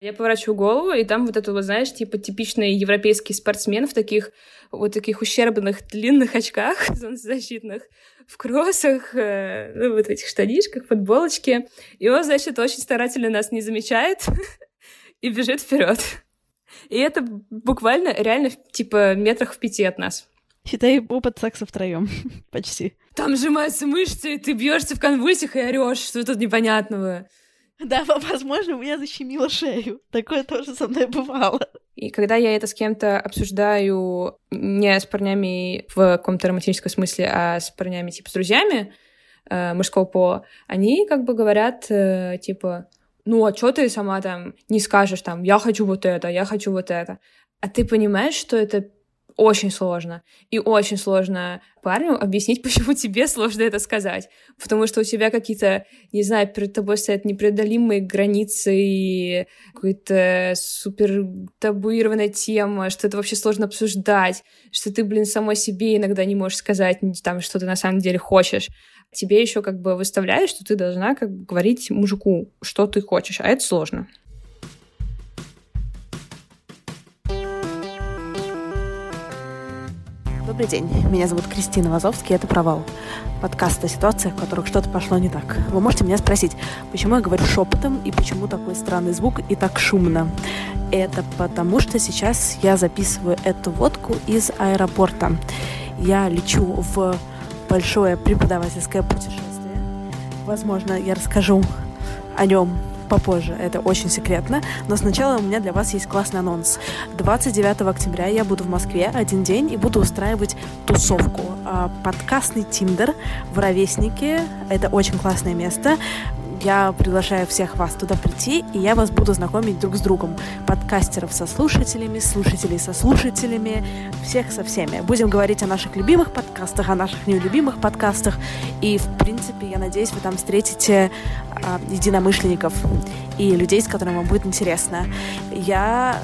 Я поворачиваю голову, и там вот это, вот, знаешь, типа типичный европейский спортсмен в таких вот таких ущербных длинных очках солнцезащитных, в кроссах, э, ну, вот в этих штанишках, футболочке. И он, значит, очень старательно нас не замечает и бежит вперед. И это буквально реально типа метрах в пяти от нас. Считай опыт секса втроем. Почти. Там сжимаются мышцы, и ты бьешься в конвульсиях и орешь, что тут непонятного. Да, возможно, у меня защемило шею. Такое тоже со мной бывало. И когда я это с кем-то обсуждаю не с парнями в каком-то романтическом смысле, а с парнями типа с друзьями э, мужского пола, они как бы говорят э, типа, ну а что ты сама там не скажешь там, я хочу вот это, я хочу вот это. А ты понимаешь, что это очень сложно. И очень сложно парню объяснить, почему тебе сложно это сказать. Потому что у тебя какие-то, не знаю, перед тобой стоят непреодолимые границы и какая-то супер табуированная тема, что это вообще сложно обсуждать, что ты, блин, самой себе иногда не можешь сказать там, что ты на самом деле хочешь. Тебе еще как бы выставляют, что ты должна как бы говорить мужику, что ты хочешь, а это сложно. Добрый день, меня зовут Кристина Вазовский, это «Провал». Подкаст о ситуациях, в которых что-то пошло не так. Вы можете меня спросить, почему я говорю шепотом и почему такой странный звук и так шумно. Это потому, что сейчас я записываю эту водку из аэропорта. Я лечу в большое преподавательское путешествие. Возможно, я расскажу о нем попозже, это очень секретно. Но сначала у меня для вас есть классный анонс. 29 октября я буду в Москве один день и буду устраивать тусовку. А, подкастный Тиндер в Ровеснике. Это очень классное место. Я приглашаю всех вас туда прийти, и я вас буду знакомить друг с другом. Подкастеров со слушателями, слушателей со слушателями, всех со всеми. Будем говорить о наших любимых подкастах, о наших нелюбимых подкастах. И, в принципе, я надеюсь, вы там встретите а, единомышленников и людей, с которыми вам будет интересно. Я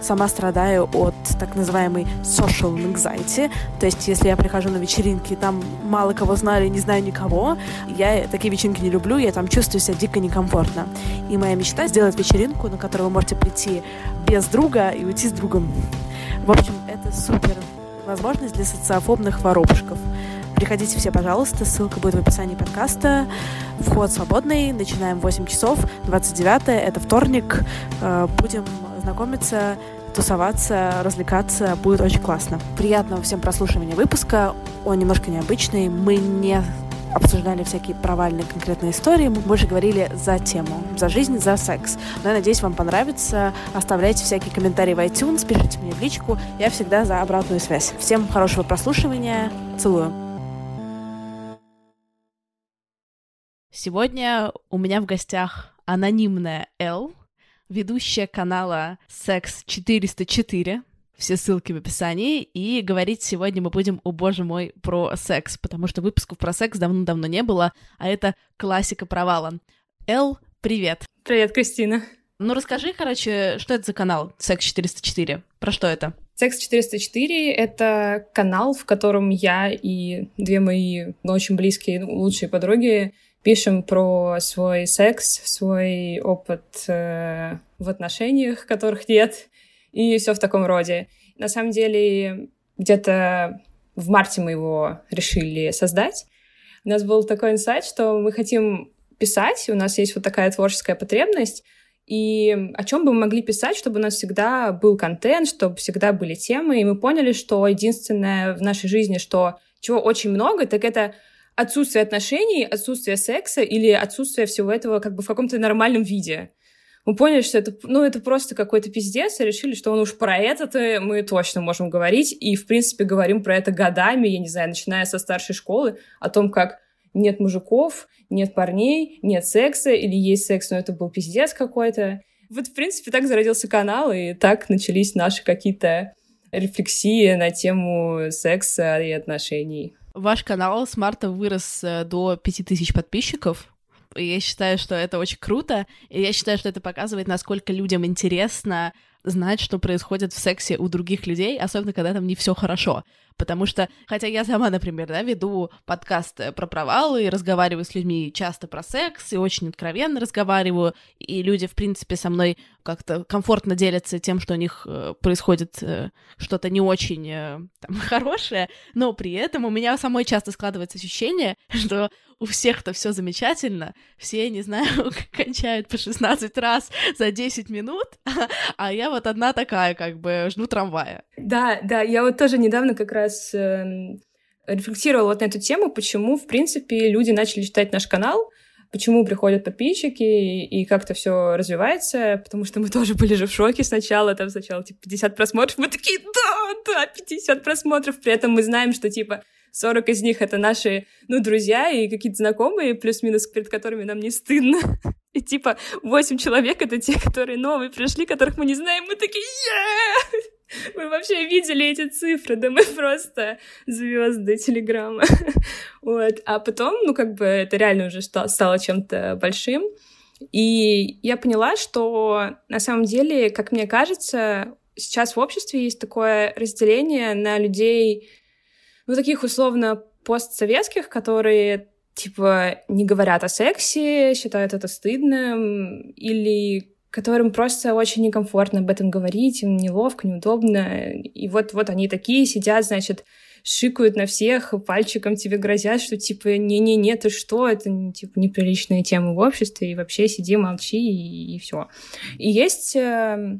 сама страдаю от так называемой social anxiety. То есть, если я прихожу на вечеринки, там мало кого знали, не знаю никого, я такие вечеринки не люблю, я там чувствую себя дико некомфортно. И моя мечта сделать вечеринку, на которую вы можете прийти без друга и уйти с другом. В общем, это супер возможность для социофобных воробушков. Приходите все, пожалуйста, ссылка будет в описании подкаста. Вход свободный, начинаем в 8 часов, 29 это вторник. Э, будем знакомиться, тусоваться, развлекаться. Будет очень классно. Приятного всем прослушивания выпуска. Он немножко необычный. Мы не обсуждали всякие провальные конкретные истории. Мы больше говорили за тему, за жизнь, за секс. Но я надеюсь, вам понравится. Оставляйте всякие комментарии в iTunes, пишите мне в личку. Я всегда за обратную связь. Всем хорошего прослушивания. Целую. Сегодня у меня в гостях анонимная Эл, ведущая канала Секс 404. Все ссылки в описании. И говорить сегодня мы будем, о боже мой, про секс, потому что выпусков про секс давно-давно не было, а это классика провала. Эл, привет. Привет, Кристина. Ну, расскажи, короче, что это за канал Секс 404? Про что это? Секс 404 — это канал, в котором я и две мои ну, очень близкие, ну, лучшие подруги пишем про свой секс, свой опыт э, в отношениях, которых нет, и все в таком роде. На самом деле, где-то в марте мы его решили создать. У нас был такой инсайт, что мы хотим писать, у нас есть вот такая творческая потребность, и о чем бы мы могли писать, чтобы у нас всегда был контент, чтобы всегда были темы. И мы поняли, что единственное в нашей жизни, что чего очень много, так это отсутствие отношений, отсутствие секса или отсутствие всего этого как бы в каком-то нормальном виде. Мы поняли, что это, ну, это просто какой-то пиздец, и решили, что он уж про это мы точно можем говорить, и, в принципе, говорим про это годами, я не знаю, начиная со старшей школы, о том, как нет мужиков, нет парней, нет секса, или есть секс, но это был пиздец какой-то. Вот, в принципе, так зародился канал, и так начались наши какие-то рефлексии на тему секса и отношений. Ваш канал с марта вырос э, до 5000 подписчиков. И я считаю, что это очень круто, и я считаю, что это показывает, насколько людям интересно знать, что происходит в сексе у других людей, особенно когда там не все хорошо. Потому что, хотя я сама, например, да, веду подкаст про провалы и разговариваю с людьми часто про секс, и очень откровенно разговариваю, и люди, в принципе, со мной как-то комфортно делятся тем, что у них э, происходит э, что-то не очень э, там, хорошее, но при этом у меня самой часто складывается ощущение, что у всех-то все замечательно, все, не знаю, кончают по 16 раз за 10 минут, а я вот одна такая, как бы, жду трамвая. Да, да, я вот тоже недавно как раз э, рефлексировала вот на эту тему, почему, в принципе, люди начали читать наш канал, почему приходят подписчики и, и как-то все развивается, потому что мы тоже были же в шоке сначала, там сначала типа 50 просмотров, мы такие, да, да, 50 просмотров, при этом мы знаем, что типа 40 из них — это наши, ну, друзья и какие-то знакомые, плюс-минус, перед которыми нам не стыдно. И типа 8 человек — это те, которые новые пришли, которых мы не знаем. Мы такие yeah! Мы вообще видели эти цифры, да мы просто звезды Телеграма. вот. А потом, ну, как бы это реально уже стало чем-то большим. И я поняла, что на самом деле, как мне кажется, сейчас в обществе есть такое разделение на людей ну, таких условно постсоветских, которые типа не говорят о сексе, считают это стыдным, или которым просто очень некомфортно об этом говорить, им неловко, неудобно. И вот, вот они такие сидят, значит, шикают на всех, пальчиком тебе грозят, что типа не-не-не, ты что, это типа неприличная тема в обществе, и вообще сиди, молчи, и, и все. И есть э,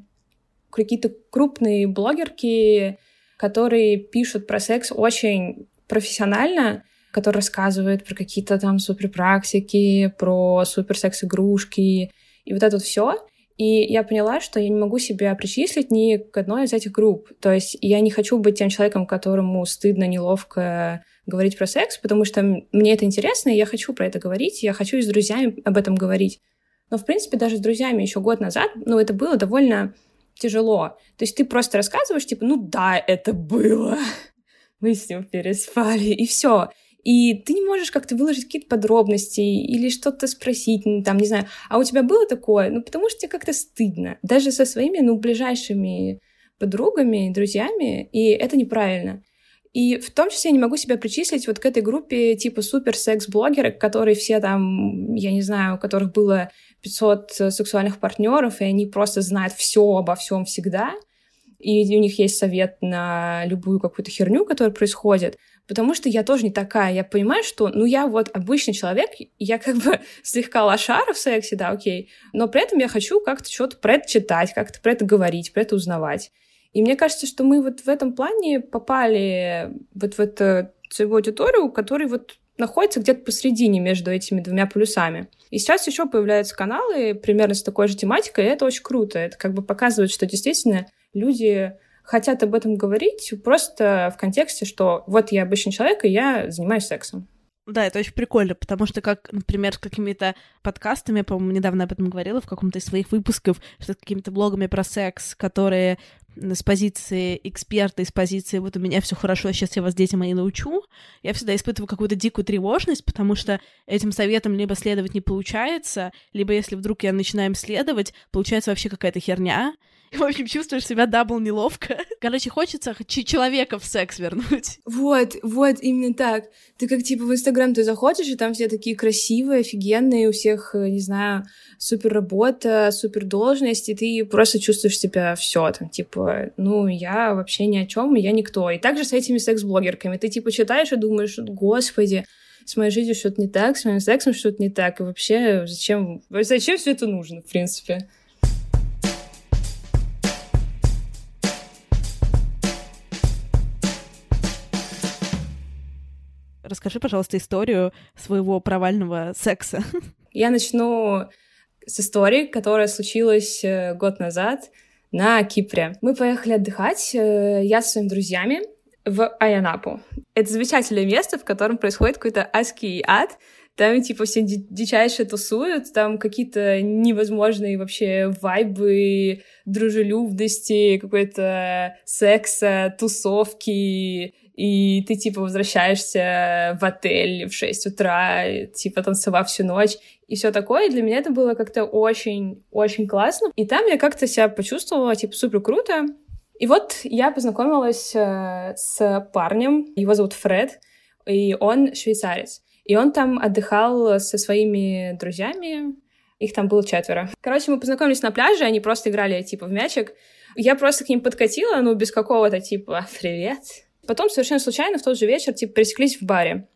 какие-то крупные блогерки, которые пишут про секс очень профессионально, которые рассказывают про какие-то там суперпрактики, про суперсекс-игрушки и вот это вот все. И я поняла, что я не могу себя причислить ни к одной из этих групп. То есть я не хочу быть тем человеком, которому стыдно, неловко говорить про секс, потому что мне это интересно, и я хочу про это говорить, я хочу и с друзьями об этом говорить. Но, в принципе, даже с друзьями еще год назад, ну, это было довольно тяжело. То есть ты просто рассказываешь, типа, ну да, это было. Мы с ним переспали, и все. И ты не можешь как-то выложить какие-то подробности или что-то спросить, ну, там, не знаю, а у тебя было такое? Ну, потому что тебе как-то стыдно. Даже со своими, ну, ближайшими подругами, друзьями, и это неправильно. И в том числе я не могу себя причислить вот к этой группе типа супер-секс-блогеры, которые все там, я не знаю, у которых было 500 сексуальных партнеров, и они просто знают все обо всем всегда, и у них есть совет на любую какую-то херню, которая происходит, потому что я тоже не такая. Я понимаю, что, ну, я вот обычный человек, я как бы слегка лошара в сексе, да, окей, но при этом я хочу как-то что-то про это читать, как-то про это говорить, про это узнавать. И мне кажется, что мы вот в этом плане попали вот в эту целевую аудиторию, который вот находится где-то посредине между этими двумя полюсами. И сейчас еще появляются каналы примерно с такой же тематикой, и это очень круто. Это как бы показывает, что действительно люди хотят об этом говорить просто в контексте, что вот я обычный человек, и я занимаюсь сексом. Да, это очень прикольно, потому что, как, например, с какими-то подкастами, по-моему, недавно об этом говорила в каком-то из своих выпусков, что с какими-то блогами про секс, которые с позиции эксперта, из позиции вот у меня все хорошо, сейчас я вас, дети мои, научу, я всегда испытываю какую-то дикую тревожность, потому что этим советом либо следовать не получается, либо если вдруг я начинаю следовать, получается вообще какая-то херня, в общем, чувствуешь себя double неловко. Короче, хочется человека в секс вернуть. Вот, вот, именно так. Ты как, типа, в Инстаграм ты заходишь, и там все такие красивые, офигенные, у всех, э, не знаю, супер работа, супер должность, и ты просто чувствуешь себя все там, типа, ну, я вообще ни о чем, я никто. И также с этими секс-блогерками. Ты, типа, читаешь и думаешь, господи, с моей жизнью что-то не так, с моим сексом что-то не так, и вообще зачем, зачем все это нужно, в принципе? Расскажи, пожалуйста, историю своего провального секса. Я начну с истории, которая случилась э, год назад на Кипре. Мы поехали отдыхать, э, я со своими друзьями, в Аянапу. Это замечательное место, в котором происходит какой-то адский ад. Там, типа, все дичайше тусуют, там какие-то невозможные вообще вайбы, дружелюбности, какой-то секса, тусовки, и ты, типа, возвращаешься в отель в 6 утра, типа, танцевав всю ночь, и все такое. И для меня это было как-то очень-очень классно. И там я как-то себя почувствовала, типа, супер круто. И вот я познакомилась э, с парнем, его зовут Фред, и он швейцарец. И он там отдыхал со своими друзьями, их там было четверо. Короче, мы познакомились на пляже, они просто играли, типа, в мячик. Я просто к ним подкатила, ну, без какого-то, типа, «Привет». Потом совершенно случайно в тот же вечер, типа, пересеклись в баре.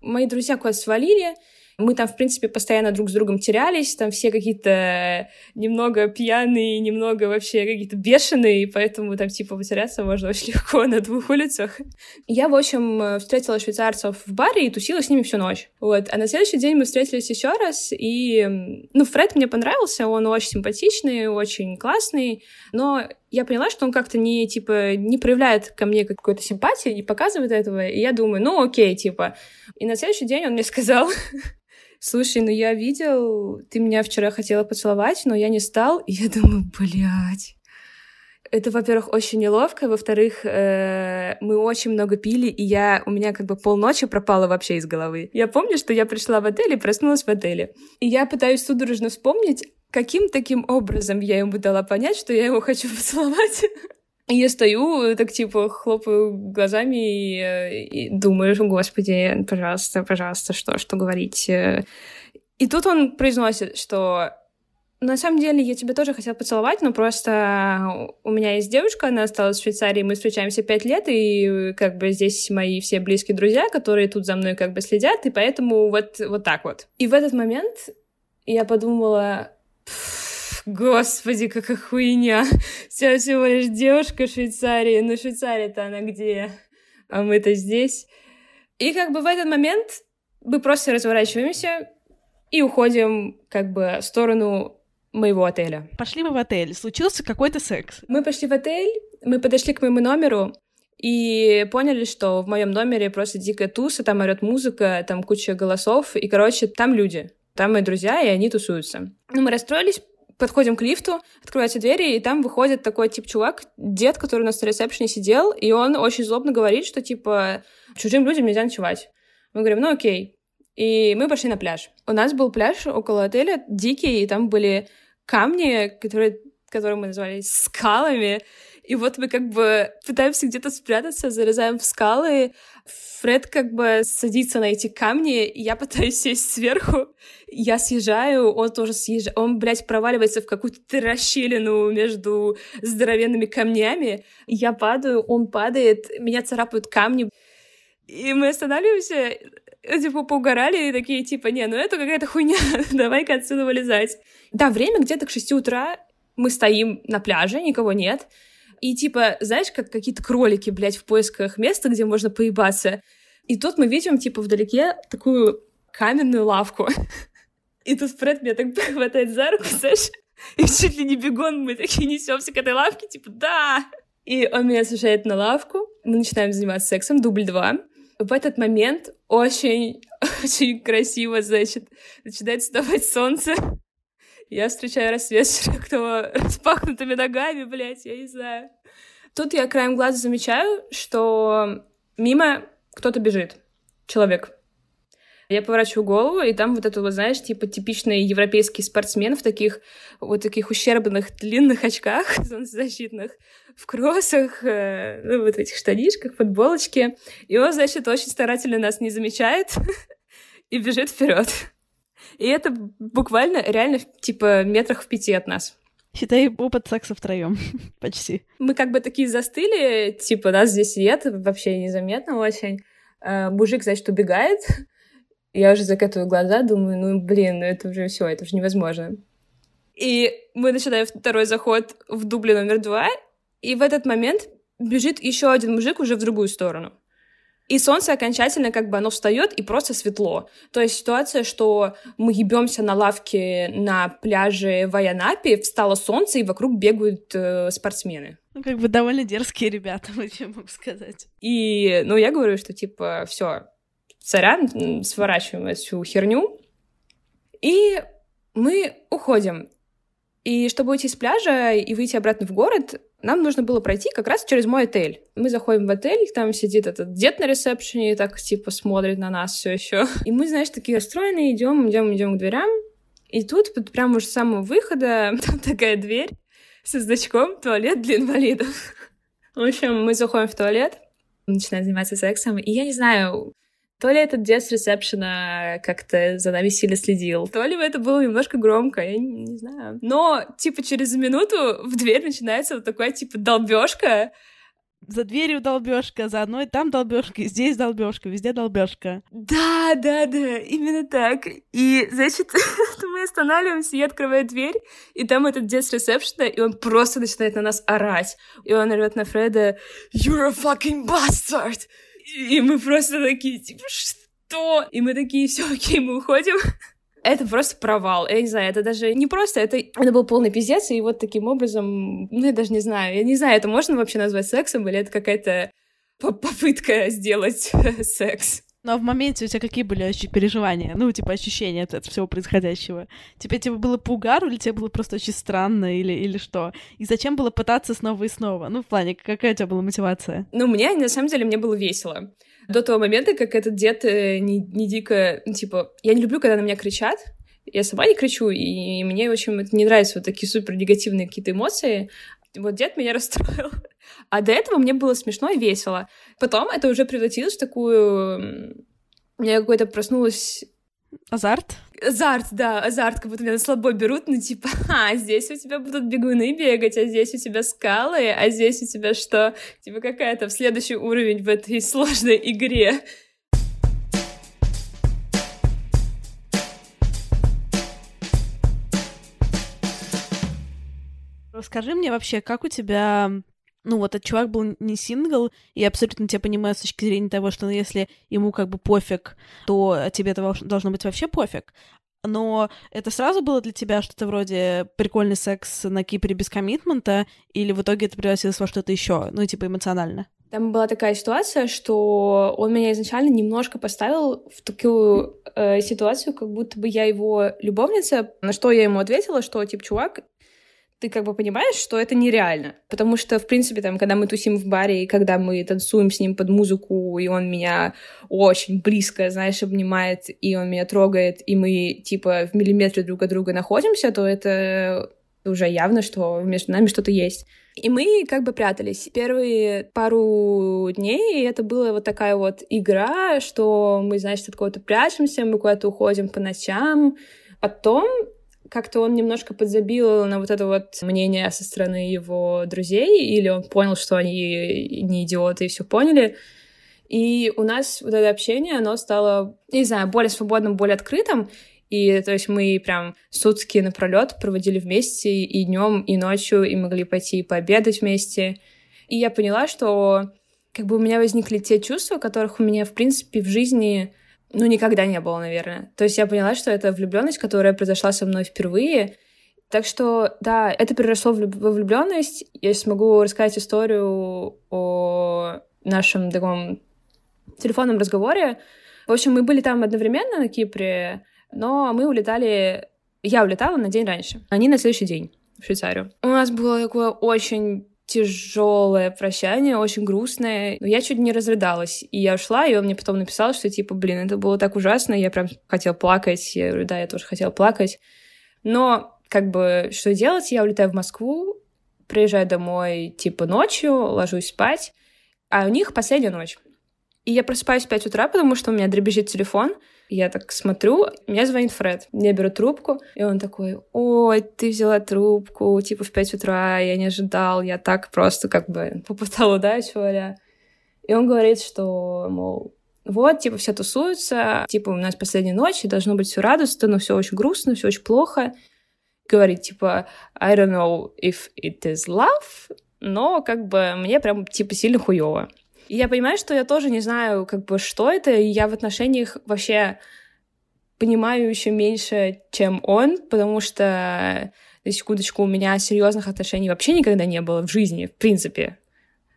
Мои друзья куда-то свалили, мы там, в принципе, постоянно друг с другом терялись, там все какие-то немного пьяные, немного вообще какие-то бешеные, поэтому там, типа, потеряться можно очень легко на двух улицах. Я, в общем, встретила швейцарцев в баре и тусила с ними всю ночь. Вот. А на следующий день мы встретились еще раз, и, ну, Фред мне понравился, он очень симпатичный, очень классный, но я поняла, что он как-то не, типа, не проявляет ко мне какой-то симпатии, не показывает этого, и я думаю, ну, окей, типа. И на следующий день он мне сказал, слушай, ну я видел, ты меня вчера хотела поцеловать, но я не стал. И я думаю, блядь. Это, во-первых, очень неловко, во-вторых, э, мы очень много пили, и я, у меня как бы полночи пропала вообще из головы. Я помню, что я пришла в отель и проснулась в отеле. И я пытаюсь судорожно вспомнить, каким таким образом я ему дала понять, что я его хочу поцеловать. Я стою, так типа хлопаю глазами и, э, и думаю, господи, пожалуйста, пожалуйста, что, что говорить. И тут он произносит, что на самом деле я тебя тоже хотела поцеловать, но просто у меня есть девушка, она осталась в Швейцарии, мы встречаемся пять лет, и как бы здесь мои все близкие друзья, которые тут за мной как бы следят, и поэтому вот, вот так вот. И в этот момент я подумала, Господи, какая хуйня. Вся всего лишь девушка Швейцарии. Но Швейцария-то она где? А мы-то здесь. И как бы в этот момент мы просто разворачиваемся и уходим как бы в сторону моего отеля. Пошли мы в отель. Случился какой-то секс. Мы пошли в отель, мы подошли к моему номеру, и поняли, что в моем номере просто дикая туса, там орет музыка, там куча голосов, и, короче, там люди. Там мои друзья, и они тусуются. Ну, мы расстроились, подходим к лифту, открываются двери, и там выходит такой, тип, чувак, дед, который у нас на ресепшене сидел, и он очень злобно говорит, что, типа, чужим людям нельзя ночевать. Мы говорим, ну окей. И мы пошли на пляж. У нас был пляж около отеля, дикий, и там были камни, которые, которые мы назвали скалами, и вот мы как бы пытаемся где-то спрятаться, залезаем в скалы. Фред как бы садится на эти камни, я пытаюсь сесть сверху. Я съезжаю, он тоже съезжает. Он, блядь, проваливается в какую-то расщелину между здоровенными камнями. Я падаю, он падает, меня царапают камни. И мы останавливаемся, типа, поугорали и такие, типа, не, ну это какая-то хуйня, давай-ка отсюда вылезать. Да, время где-то к 6 утра, мы стоим на пляже, никого нет. И типа, знаешь, как какие-то кролики, блядь, в поисках места, где можно поебаться. И тут мы видим, типа, вдалеке такую каменную лавку. И тут Фред меня так хватает за руку, знаешь, и чуть ли не бегон мы такие несемся к этой лавке, типа, да! И он меня сажает на лавку, мы начинаем заниматься сексом, дубль два. В этот момент очень, очень красиво, значит, начинает вставать солнце. Я встречаю рассвет широко распахнутыми ногами, блядь, я не знаю. Тут я краем глаза замечаю, что мимо кто-то бежит. Человек. Я поворачиваю голову, и там вот это вот, знаешь, типа типичный европейский спортсмен в таких вот таких ущербных длинных очках солнцезащитных, в кроссах, э, ну, вот в этих штанишках, футболочке. И он, значит, очень старательно нас не замечает и бежит вперед. И это буквально реально типа метрах в пяти от нас. Считай опыт секса втроем. Почти. Мы как бы такие застыли, типа нас здесь нет, вообще незаметно очень. А, мужик, значит, убегает. Я уже закатываю глаза, думаю, ну, блин, ну это уже все, это уже невозможно. И мы начинаем второй заход в дубле номер два, и в этот момент бежит еще один мужик уже в другую сторону. И солнце окончательно как бы оно встает и просто светло. То есть ситуация, что мы ебемся на лавке на пляже в Айанапе, встало солнце, и вокруг бегают э, спортсмены. Ну, как бы довольно дерзкие ребята, вот я могу сказать. И, ну, я говорю, что, типа, все, сорян, сворачиваем эту херню, и мы уходим. И чтобы уйти с пляжа и выйти обратно в город, нам нужно было пройти как раз через мой отель. Мы заходим в отель, там сидит этот дед на ресепшене так типа смотрит на нас все еще. И мы, знаешь, такие расстроенные, идем, идем, идем к дверям. И тут, вот прямо уже с самого выхода, там такая дверь со значком «Туалет для инвалидов». В общем, мы заходим в туалет, начинаем заниматься сексом, и я не знаю, то ли этот дед с ресепшена как-то за нами сильно следил, то ли это было немножко громко, я не, не знаю. Но, типа, через минуту в дверь начинается вот такая, типа, долбежка, за дверью долбежка, за одной там долбежка, здесь долбежка, везде долбежка. Да, да, да, именно так. И, значит, мы останавливаемся, я открываю дверь, и там этот дед с ресепшена, и он просто начинает на нас орать. И он орет на Фреда «You're a fucking bastard!» И мы просто такие, типа, что? И мы такие, все, окей, мы уходим это просто провал. Я не знаю, это даже не просто, это, это был полный пиздец, и вот таким образом, ну, я даже не знаю, я не знаю, это можно вообще назвать сексом, или это какая-то попытка сделать секс. Ну, а в моменте у тебя какие были переживания? Ну, типа, ощущения от, от всего происходящего? Тебе, тебе было по угару, или тебе было просто очень странно, или, или что? И зачем было пытаться снова и снова? Ну, в плане, какая у тебя была мотивация? Ну, мне, на самом деле, мне было весело до того момента, как этот дед э, не, не дико, ну, типа, я не люблю, когда на меня кричат, я сама не кричу, и мне, в общем, не нравятся вот такие супер негативные какие-то эмоции. Вот дед меня расстроил. А до этого мне было смешно и весело. Потом это уже превратилось в такую... У меня какой-то проснулась Азарт? Азарт, да, азарт, как будто меня на слабо берут, ну типа, а, здесь у тебя будут бегуны бегать, а здесь у тебя скалы, а здесь у тебя что? Типа какая-то в следующий уровень в этой сложной игре. Расскажи мне вообще, как у тебя ну, вот этот чувак был не сингл, и я абсолютно тебя понимаю с точки зрения того, что ну, если ему как бы пофиг, то тебе это должно быть вообще пофиг. Но это сразу было для тебя что-то вроде прикольный секс на Кипре без коммитмента, или в итоге это превратилось во что-то еще, ну, типа эмоционально? Там была такая ситуация, что он меня изначально немножко поставил в такую э, ситуацию, как будто бы я его любовница, на что я ему ответила, что, типа, чувак, ты как бы понимаешь, что это нереально. Потому что, в принципе, там, когда мы тусим в баре, и когда мы танцуем с ним под музыку, и он меня очень близко, знаешь, обнимает, и он меня трогает, и мы, типа, в миллиметре друг от друга находимся, то это уже явно, что между нами что-то есть. И мы как бы прятались. Первые пару дней это была вот такая вот игра, что мы, значит, от кого-то прячемся, мы куда-то уходим по ночам. Потом как-то он немножко подзабил на вот это вот мнение со стороны его друзей, или он понял, что они не идиоты и все поняли. И у нас вот это общение, оно стало, не знаю, более свободным, более открытым. И то есть мы прям сутки напролет проводили вместе и днем, и ночью, и могли пойти пообедать вместе. И я поняла, что как бы у меня возникли те чувства, которых у меня, в принципе, в жизни ну, никогда не было, наверное. То есть я поняла, что это влюбленность, которая произошла со мной впервые. Так что, да, это переросло в во влюбленность. Я смогу рассказать историю о нашем таком телефонном разговоре. В общем, мы были там одновременно на Кипре, но мы улетали... Я улетала на день раньше, они на следующий день в Швейцарию. У нас было такое очень тяжелое прощание, очень грустное. Но я чуть не разрыдалась. И я ушла, и он мне потом написал, что типа, блин, это было так ужасно, я прям хотела плакать. Я говорю, да, я тоже хотела плакать. Но как бы что делать? Я улетаю в Москву, приезжаю домой типа ночью, ложусь спать, а у них последняя ночь. И я просыпаюсь в 5 утра, потому что у меня дребезжит телефон, я так смотрю, мне звонит Фред. Я беру трубку, и он такой, ой, ты взяла трубку, типа в 5 утра, я не ожидал, я так просто как бы попытал удачу, а И он говорит, что, мол, вот, типа, все тусуются, типа, у нас последняя ночь, и должно быть все радостно, но все очень грустно, все очень плохо. Говорит, типа, I don't know if it is love, но как бы мне прям, типа, сильно хуево. И я понимаю, что я тоже не знаю, как бы, что это, и я в отношениях вообще понимаю еще меньше, чем он, потому что, на секундочку, у меня серьезных отношений вообще никогда не было в жизни, в принципе.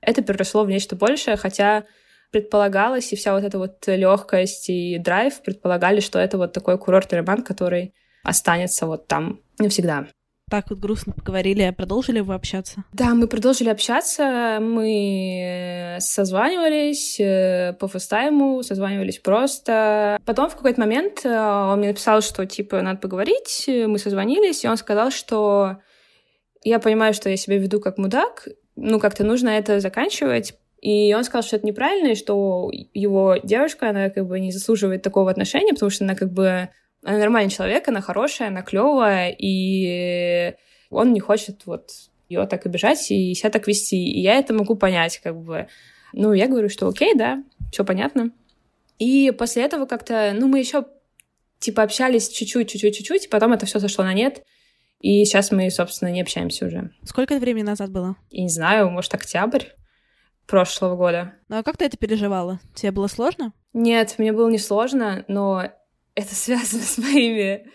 Это переросло в нечто большее, хотя предполагалось, и вся вот эта вот легкость и драйв предполагали, что это вот такой курортный роман, который останется вот там навсегда. Так вот грустно поговорили, продолжили вы общаться? Да, мы продолжили общаться, мы созванивались э, по фастайму, созванивались просто. Потом в какой-то момент э, он мне написал, что, типа, надо поговорить, мы созвонились, и он сказал, что я понимаю, что я себя веду как мудак, ну, как-то нужно это заканчивать, и он сказал, что это неправильно, и что его девушка, она как бы не заслуживает такого отношения, потому что она как бы она нормальный человек, она хорошая, она клевая, и он не хочет вот ее так обижать и себя так вести. И я это могу понять, как бы. Ну, я говорю, что окей, да, все понятно. И после этого как-то, ну, мы еще типа общались чуть-чуть, чуть-чуть, чуть-чуть, и потом это все сошло на нет. И сейчас мы, собственно, не общаемся уже. Сколько это времени назад было? Я не знаю, может, октябрь прошлого года. Ну а как ты это переживала? Тебе было сложно? Нет, мне было не сложно, но это связано с моими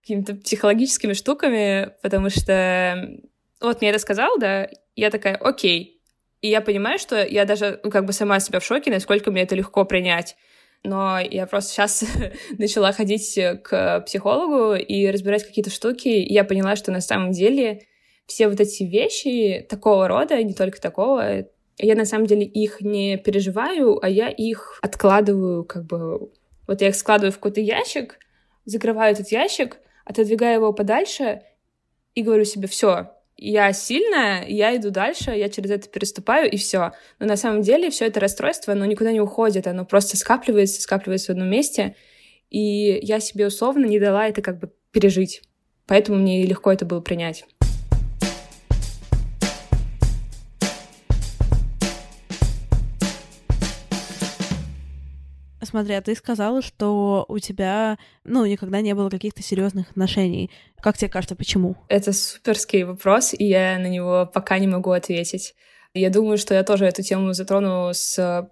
какими-то психологическими штуками, потому что вот мне это сказал, да, я такая, окей. И я понимаю, что я даже ну, как бы сама себя в шоке, насколько мне это легко принять. Но я просто сейчас начала ходить к психологу и разбирать какие-то штуки, и я поняла, что на самом деле все вот эти вещи такого рода, не только такого, я на самом деле их не переживаю, а я их откладываю как бы вот я их складываю в какой-то ящик, закрываю этот ящик, отодвигаю его подальше и говорю себе, все, я сильная, я иду дальше, я через это переступаю, и все. Но на самом деле все это расстройство, оно никуда не уходит, оно просто скапливается, скапливается в одном месте, и я себе условно не дала это как бы пережить. Поэтому мне легко это было принять. Смотри, а ты сказала, что у тебя, ну, никогда не было каких-то серьезных отношений. Как тебе кажется, почему? Это суперский вопрос, и я на него пока не могу ответить. Я думаю, что я тоже эту тему затрону с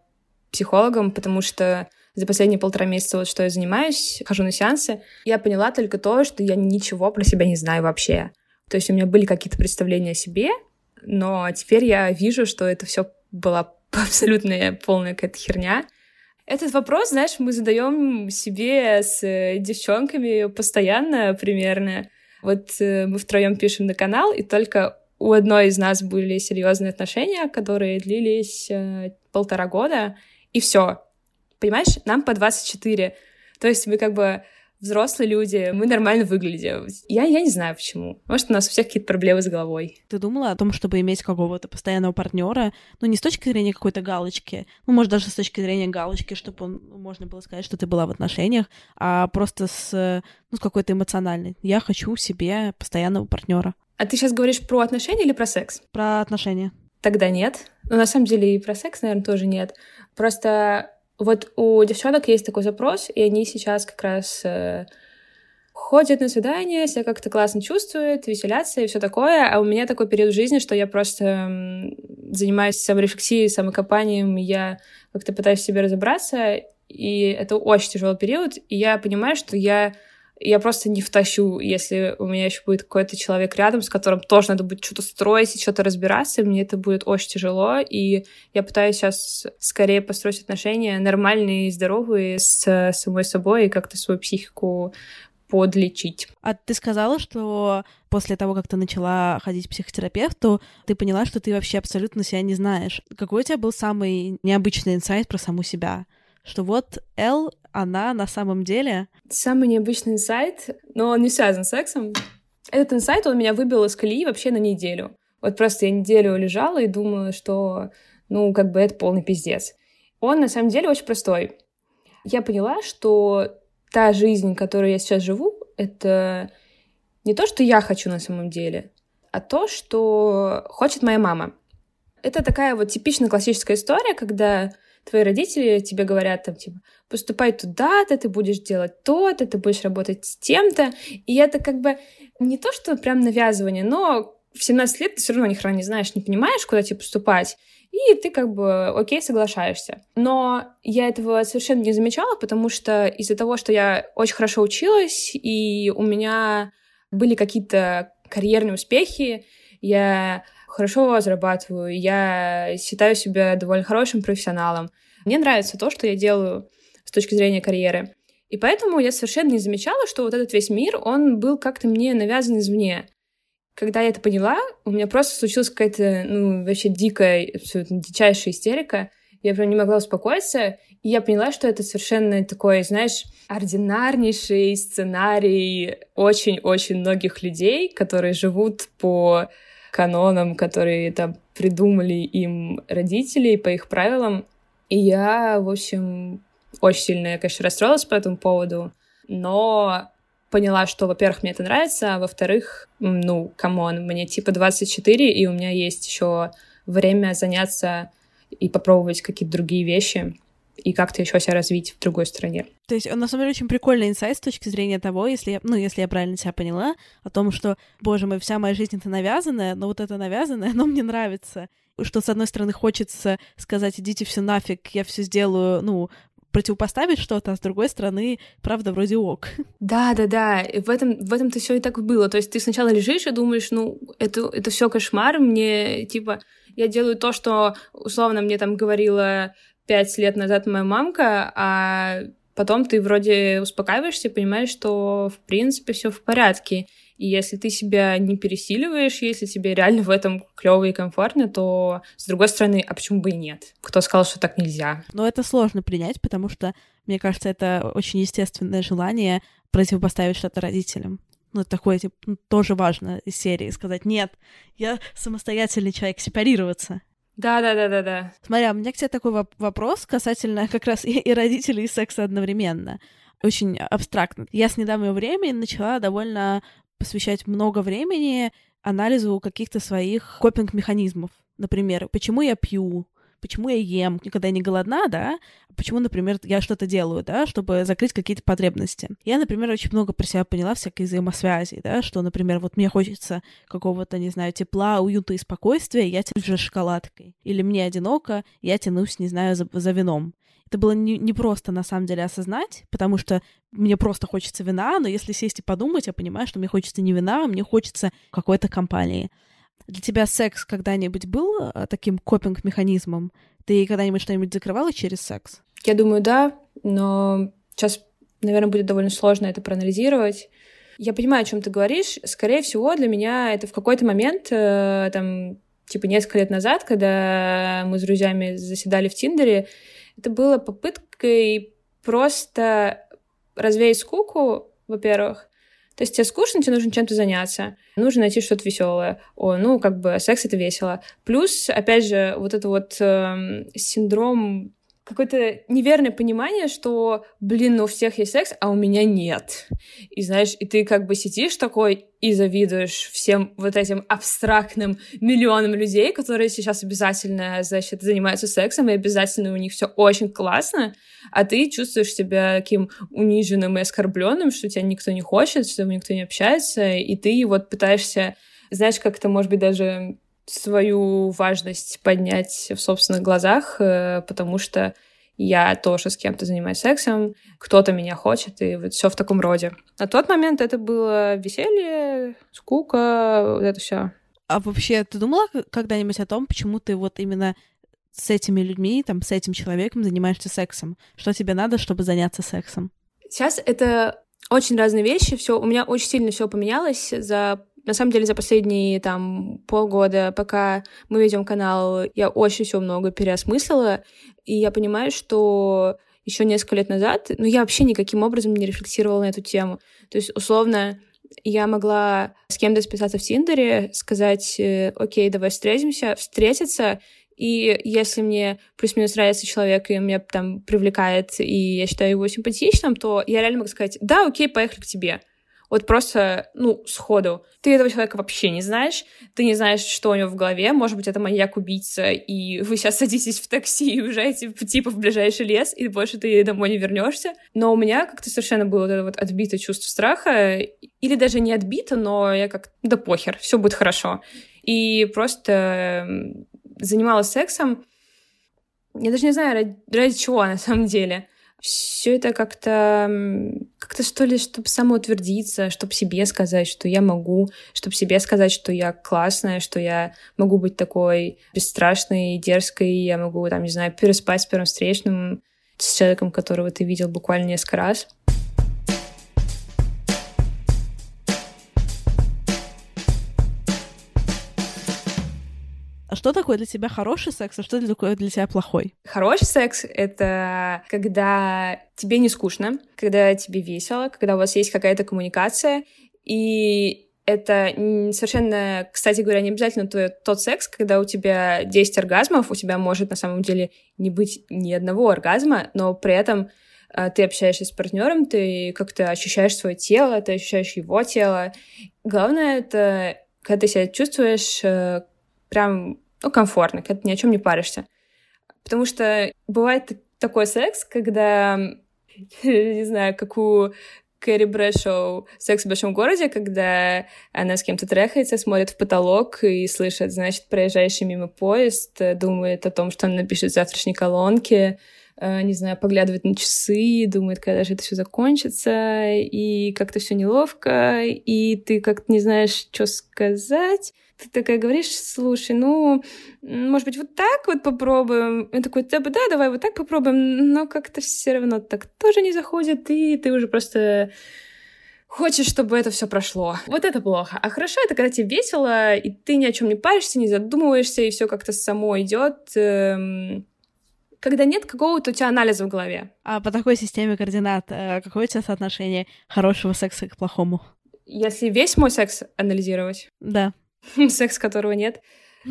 психологом, потому что за последние полтора месяца, вот что я занимаюсь, хожу на сеансы, я поняла только то, что я ничего про себя не знаю вообще. То есть у меня были какие-то представления о себе, но теперь я вижу, что это все была абсолютная полная какая-то херня. Этот вопрос, знаешь, мы задаем себе с э, девчонками постоянно примерно. Вот э, мы втроем пишем на канал, и только у одной из нас были серьезные отношения, которые длились э, полтора года, и все. Понимаешь, нам по 24. То есть мы как бы взрослые люди, мы нормально выглядим. Я, я не знаю почему. Может, у нас у всех какие-то проблемы с головой. Ты думала о том, чтобы иметь какого-то постоянного партнера, ну, не с точки зрения какой-то галочки, ну, может, даже с точки зрения галочки, чтобы он, можно было сказать, что ты была в отношениях, а просто с, ну, с какой-то эмоциональной. Я хочу себе постоянного партнера. А ты сейчас говоришь про отношения или про секс? Про отношения. Тогда нет. Но на самом деле и про секс, наверное, тоже нет. Просто вот у девчонок есть такой запрос, и они сейчас как раз э, ходят на свидания, себя как-то классно чувствуют, веселятся и все такое. А у меня такой период жизни, что я просто занимаюсь саморефлексией, самокопанием, я как-то пытаюсь в себе разобраться, и это очень тяжелый период, и я понимаю, что я я просто не втащу, если у меня еще будет какой-то человек рядом, с которым тоже надо будет что-то строить и что-то разбираться, мне это будет очень тяжело, и я пытаюсь сейчас скорее построить отношения нормальные и здоровые с самой собой и как-то свою психику подлечить. А ты сказала, что после того, как ты начала ходить к психотерапевту, ты поняла, что ты вообще абсолютно себя не знаешь. Какой у тебя был самый необычный инсайт про саму себя? Что вот Эл, она на самом деле... Самый необычный инсайт, но он не связан с сексом. Этот инсайт, он меня выбил из колеи вообще на неделю. Вот просто я неделю лежала и думала, что, ну, как бы это полный пиздец. Он на самом деле очень простой. Я поняла, что та жизнь, которую я сейчас живу, это не то, что я хочу на самом деле, а то, что хочет моя мама. Это такая вот типичная классическая история, когда твои родители тебе говорят там, типа, поступай туда-то, ты будешь делать то-то, ты будешь работать с тем-то. И это как бы не то, что прям навязывание, но в 17 лет ты все равно ни хрена не знаешь, не понимаешь, куда тебе поступать, и ты как бы окей, соглашаешься. Но я этого совершенно не замечала, потому что из-за того, что я очень хорошо училась, и у меня были какие-то карьерные успехи, я хорошо зарабатываю, я считаю себя довольно хорошим профессионалом. Мне нравится то, что я делаю с точки зрения карьеры. И поэтому я совершенно не замечала, что вот этот весь мир, он был как-то мне навязан извне. Когда я это поняла, у меня просто случилась какая-то, ну, вообще дикая, абсолютно дичайшая истерика. Я прям не могла успокоиться, и я поняла, что это совершенно такой, знаешь, ординарнейший сценарий очень-очень многих людей, которые живут по канонам, которые там придумали им родители по их правилам. И я, в общем, очень сильно, конечно, расстроилась по этому поводу, но поняла, что, во-первых, мне это нравится, а во-вторых, ну, come on, мне типа 24, и у меня есть еще время заняться и попробовать какие-то другие вещи и как-то еще себя развить в другой стране. То есть, на самом деле, очень прикольный инсайт с точки зрения того, если я, ну, если я правильно тебя поняла, о том, что, боже мой, вся моя жизнь — это навязанное, но вот это навязанное, оно мне нравится. Что, с одной стороны, хочется сказать, идите все нафиг, я все сделаю, ну, противопоставить что-то, а с другой стороны, правда, вроде ок. Да, да, да. И в этом в этом-то все и так было. То есть ты сначала лежишь и думаешь, ну, это, это все кошмар, мне типа я делаю то, что условно мне там говорила пять лет назад моя мамка, а потом ты вроде успокаиваешься, понимаешь, что в принципе все в порядке. И если ты себя не пересиливаешь, если тебе реально в этом клево и комфортно, то, с другой стороны, а почему бы и нет? Кто сказал, что так нельзя? Но это сложно принять, потому что, мне кажется, это очень естественное желание противопоставить что-то родителям. Ну, это такое, типа, тоже важно из серии сказать, нет, я самостоятельный человек, сепарироваться. Да, да, да, да, да. Смотри, а у меня к тебе такой вопрос касательно как раз и, и родителей, и секса одновременно. Очень абстрактно. Я с недавнего времени начала довольно посвящать много времени анализу каких-то своих копинг-механизмов. Например, почему я пью, почему я ем, когда я не голодна, да, почему, например, я что-то делаю, да, чтобы закрыть какие-то потребности. Я, например, очень много про себя поняла всякой взаимосвязи, да, что, например, вот мне хочется какого-то, не знаю, тепла, уюта и спокойствия, я тянусь за шоколадкой. Или мне одиноко, я тянусь, не знаю, за, за вином. Это было не, не просто, на самом деле, осознать, потому что мне просто хочется вина, но если сесть и подумать, я понимаю, что мне хочется не вина, а мне хочется какой-то компании. Для тебя секс когда-нибудь был э, таким копинг-механизмом? Ты когда-нибудь что-нибудь закрывала через секс? Я думаю, да, но сейчас, наверное, будет довольно сложно это проанализировать. Я понимаю, о чем ты говоришь. Скорее всего, для меня это в какой-то момент, э, там, типа несколько лет назад, когда мы с друзьями заседали в Тиндере, это было попыткой просто развеять скуку, во-первых, то есть тебе скучно, тебе нужно чем-то заняться, нужно найти что-то веселое. О, ну, как бы секс это весело. Плюс, опять же, вот это вот э, синдром какое-то неверное понимание, что, блин, ну у всех есть секс, а у меня нет. И знаешь, и ты как бы сидишь такой и завидуешь всем вот этим абстрактным миллионам людей, которые сейчас обязательно, значит, занимаются сексом, и обязательно у них все очень классно, а ты чувствуешь себя таким униженным и оскорбленным, что тебя никто не хочет, что никто не общается, и ты вот пытаешься, знаешь, как-то, может быть, даже свою важность поднять в собственных глазах, э, потому что я тоже с кем-то занимаюсь сексом, кто-то меня хочет, и вот все в таком роде. На тот момент это было веселье, скука, вот это все. А вообще, ты думала когда-нибудь о том, почему ты вот именно с этими людьми, там, с этим человеком занимаешься сексом? Что тебе надо, чтобы заняться сексом? Сейчас это очень разные вещи. Все, у меня очень сильно все поменялось за на самом деле, за последние там полгода, пока мы ведем канал, я очень все много переосмыслила, и я понимаю, что еще несколько лет назад, ну, я вообще никаким образом не рефлексировала на эту тему. То есть, условно, я могла с кем-то списаться в Тиндере, сказать, э, окей, давай встретимся, встретиться, и если мне плюс-минус нравится человек, и меня там привлекает, и я считаю его симпатичным, то я реально могу сказать, да, окей, поехали к тебе. Вот просто, ну, сходу. Ты этого человека вообще не знаешь, ты не знаешь, что у него в голове, может быть, это маньяк-убийца, и вы сейчас садитесь в такси и уезжаете типа в ближайший лес, и больше ты домой не вернешься. Но у меня как-то совершенно было вот это вот отбито чувство страха, или даже не отбито, но я как, да похер, все будет хорошо. И просто занималась сексом, я даже не знаю, ради, ради чего на самом деле. Все это как-то, как-то что ли, чтобы самоутвердиться, чтобы себе сказать, что я могу, чтобы себе сказать, что я классная, что я могу быть такой бесстрашной, дерзкой, я могу, там, не знаю, переспать с первым встречным, с человеком, которого ты видел буквально несколько раз. А что такое для тебя хороший секс, а что такое для тебя плохой? Хороший секс — это когда тебе не скучно, когда тебе весело, когда у вас есть какая-то коммуникация, и это совершенно, кстати говоря, не обязательно тот, тот секс, когда у тебя 10 оргазмов, у тебя может на самом деле не быть ни одного оргазма, но при этом э, ты общаешься с партнером, ты как-то ощущаешь свое тело, ты ощущаешь его тело. Главное это, когда ты себя чувствуешь э, прям ну, комфортно, когда ты ни о чем не паришься. Потому что бывает такой секс, когда, не знаю, как у Кэрри Брэшоу «Секс в большом городе», когда она с кем-то трахается, смотрит в потолок и слышит, значит, проезжающий мимо поезд, думает о том, что он напишет в завтрашней колонке, э, не знаю, поглядывает на часы, думает, когда же это все закончится, и как-то все неловко, и ты как-то не знаешь, что сказать ты такая говоришь, слушай, ну, может быть, вот так вот попробуем. Он такой, да, да, давай вот так попробуем, но как-то все равно так тоже не заходит, и ты уже просто хочешь, чтобы это все прошло. Вот это плохо. А хорошо это, когда тебе весело, и ты ни о чем не паришься, не задумываешься, и все как-то само идет. Эм, когда нет какого-то у тебя анализа в голове. А по такой системе координат, э, какое у тебя соотношение хорошего секса к плохому? Если весь мой секс анализировать? Да. секс которого нет.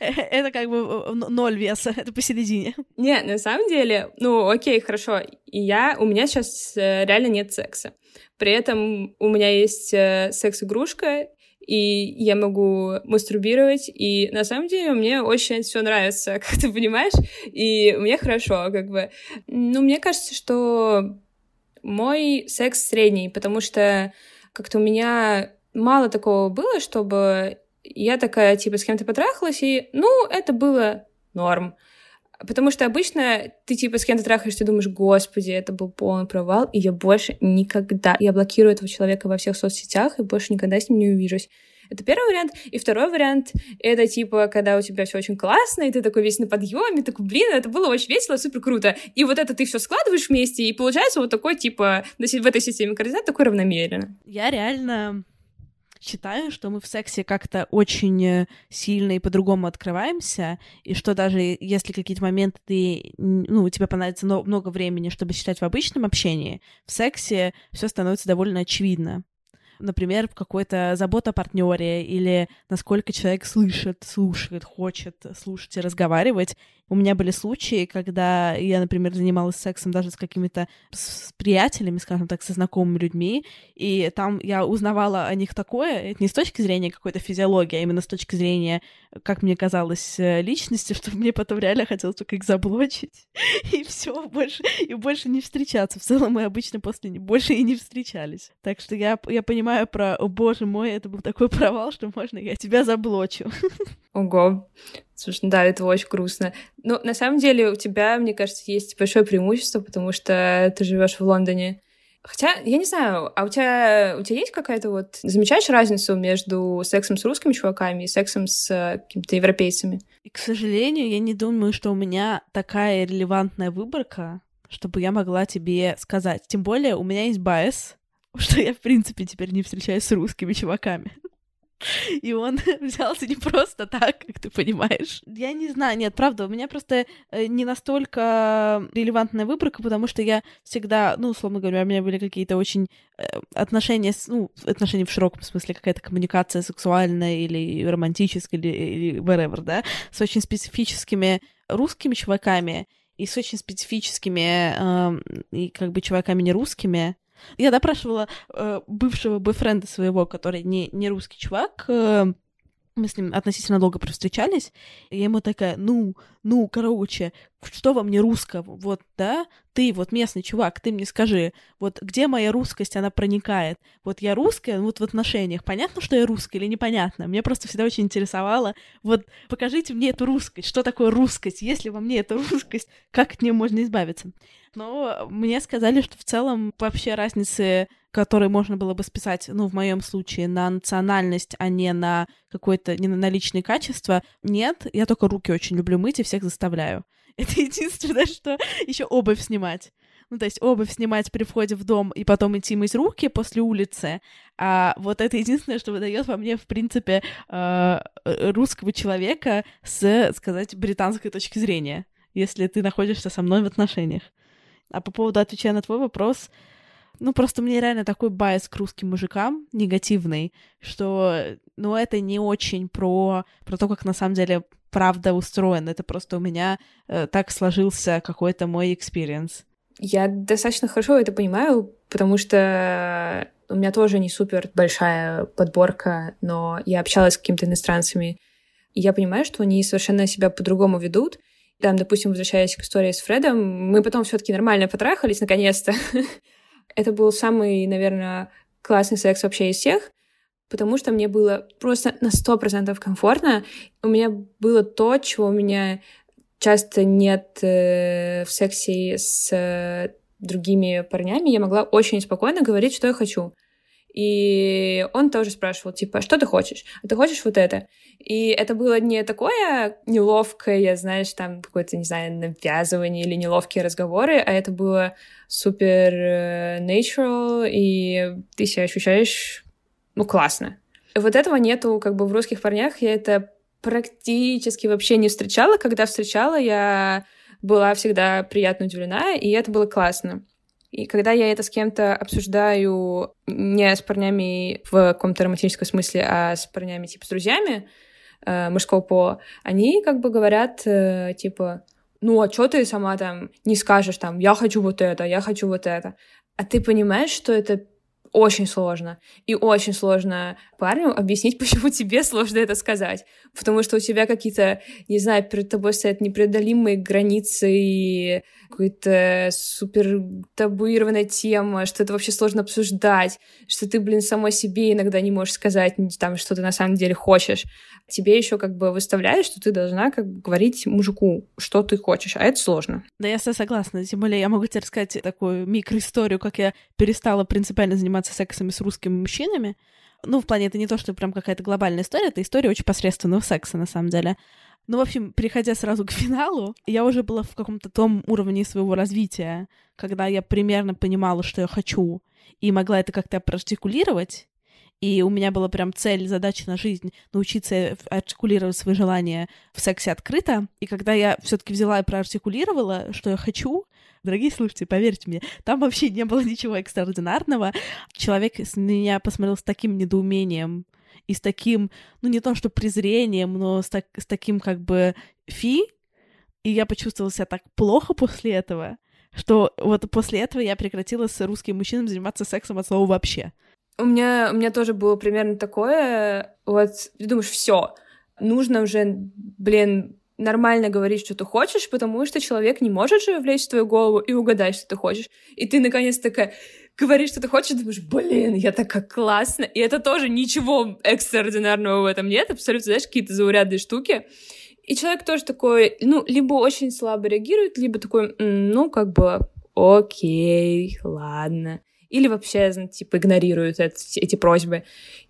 Это как бы ноль веса, это посередине. Не, на самом деле, ну окей, хорошо, я, у меня сейчас э, реально нет секса. При этом у меня есть э, секс-игрушка, и я могу мастурбировать, и на самом деле мне очень все нравится, как ты понимаешь, и мне хорошо, как бы. Ну, мне кажется, что мой секс средний, потому что как-то у меня мало такого было, чтобы я такая, типа, с кем-то потрахалась, и, ну, это было норм. Потому что обычно ты, типа, с кем-то трахаешься, ты думаешь, господи, это был полный провал, и я больше никогда... Я блокирую этого человека во всех соцсетях, и больше никогда с ним не увижусь. Это первый вариант. И второй вариант — это, типа, когда у тебя все очень классно, и ты такой весь на подъеме, такой, блин, это было очень весело, супер круто. И вот это ты все складываешь вместе, и получается вот такой, типа, в этой системе координат такой равномеренно. Я реально считаю, что мы в сексе как-то очень э, сильно и по-другому открываемся, и что даже если какие-то моменты ты, ну, тебе понадобится много времени, чтобы считать в обычном общении, в сексе все становится довольно очевидно например, какой-то забота о партнере или насколько человек слышит, слушает, хочет слушать и разговаривать. У меня были случаи, когда я, например, занималась сексом даже с какими-то с приятелями, скажем так, со знакомыми людьми, и там я узнавала о них такое, не с точки зрения какой-то физиологии, а именно с точки зрения, как мне казалось, э, личности, что мне потом реально хотелось только их заблочить, и все больше, и больше не встречаться. В целом мы обычно после больше и не встречались. Так что я, я понимаю про, о боже мой, это был такой провал, что можно я тебя заблочу. Ого. Слушай, ну да, это очень грустно. Но на самом деле у тебя, мне кажется, есть большое преимущество, потому что ты живешь в Лондоне. Хотя, я не знаю, а у тебя, у тебя есть какая-то вот... Замечаешь разницу между сексом с русскими чуваками и сексом с э, какими-то европейцами? И, к сожалению, я не думаю, что у меня такая релевантная выборка, чтобы я могла тебе сказать. Тем более у меня есть байс, что я, в принципе, теперь не встречаюсь с русскими чуваками. И он взялся не просто так, как ты понимаешь. Я не знаю, нет, правда, у меня просто э, не настолько релевантная выборка, потому что я всегда, ну, условно говоря, у меня были какие-то очень э, отношения, с, ну, отношения в широком смысле, какая-то коммуникация сексуальная или романтическая, или, или whatever, да, с очень специфическими русскими чуваками и с очень специфическими э, и как бы чуваками не русскими, я допрашивала э, бывшего бойфренда своего, который не, не русский чувак, э, мы с ним относительно долго встречались, и я ему такая, ну, ну, короче, что во мне русского, вот, да, ты вот местный чувак, ты мне скажи, вот где моя русскость, она проникает, вот я русская, вот в отношениях, понятно, что я русская или непонятно, мне просто всегда очень интересовало, вот покажите мне эту русскость, что такое русскость, если во мне эта русскость, как от нее можно избавиться. Но мне сказали, что в целом вообще разницы, которые можно было бы списать, ну, в моем случае, на национальность, а не на какое-то, не на личные качества, нет. Я только руки очень люблю мыть и всех заставляю. Это единственное, что еще обувь снимать. Ну, то есть обувь снимать при входе в дом и потом идти мыть руки после улицы. А вот это единственное, что выдает во мне, в принципе, э, русского человека с, сказать, британской точки зрения, если ты находишься со мной в отношениях. А по поводу, отвечая на твой вопрос, ну, просто мне реально такой байс к русским мужикам негативный, что, ну, это не очень про, про то, как на самом деле правда устроен. Это просто у меня э, так сложился какой-то мой experience. Я достаточно хорошо это понимаю, потому что у меня тоже не супер большая подборка, но я общалась с какими-то иностранцами, и я понимаю, что они совершенно себя по-другому ведут. Там, допустим, возвращаясь к истории с Фредом, мы потом все таки нормально потрахались, наконец-то. Это был самый, наверное, классный секс вообще из всех потому что мне было просто на сто процентов комфортно. У меня было то, чего у меня часто нет э, в сексе с э, другими парнями. Я могла очень спокойно говорить, что я хочу. И он тоже спрашивал, типа, что ты хочешь? А ты хочешь вот это? И это было не такое неловкое, знаешь, там какое-то, не знаю, навязывание или неловкие разговоры, а это было супер э, natural, и ты себя ощущаешь ну, классно. Вот этого нету как бы в русских парнях. Я это практически вообще не встречала. Когда встречала, я была всегда приятно удивлена, и это было классно. И когда я это с кем-то обсуждаю не с парнями в каком-то романтическом смысле, а с парнями типа с друзьями э, мужского пола, они как бы говорят э, типа, ну а что ты сама там не скажешь там, я хочу вот это, я хочу вот это. А ты понимаешь, что это очень сложно. И очень сложно парню объяснить, почему тебе сложно это сказать. Потому что у тебя какие-то, не знаю, перед тобой стоят непреодолимые границы и какая-то супер табуированная тема, что это вообще сложно обсуждать, что ты, блин, самой себе иногда не можешь сказать там, что ты на самом деле хочешь. Тебе еще как бы выставляют, что ты должна как бы говорить мужику, что ты хочешь, а это сложно. Да, я согласна. Тем более я могу тебе рассказать такую микроисторию, как я перестала принципиально заниматься сексом с русскими мужчинами. Ну, в плане, это не то, что прям какая-то глобальная история, это история очень посредственного секса, на самом деле. Ну, в общем, переходя сразу к финалу, я уже была в каком-то том уровне своего развития, когда я примерно понимала, что я хочу, и могла это как-то проартикулировать, и у меня была прям цель, задача на жизнь научиться артикулировать свои желания в сексе открыто. И когда я все-таки взяла и проартикулировала, что я хочу, дорогие слушатели, поверьте мне, там вообще не было ничего экстраординарного. Человек с меня посмотрел с таким недоумением, и с таким, ну не то что презрением, но с, так, с таким как бы фи, и я почувствовала себя так плохо после этого, что вот после этого я прекратила с русским мужчинам заниматься сексом от слова вообще. У меня, у меня тоже было примерно такое, вот, ты думаешь, все, нужно уже, блин, нормально говорить, что ты хочешь, потому что человек не может же влезть в твою голову и угадать, что ты хочешь. И ты наконец такая, говоришь, что ты хочешь, думаешь, блин, я такая классно. И это тоже ничего экстраординарного в этом нет, абсолютно, знаешь, какие-то заурядные штуки. И человек тоже такой, ну, либо очень слабо реагирует, либо такой, ну, как бы, окей, ладно. Или вообще, типа, игнорирует это, эти просьбы.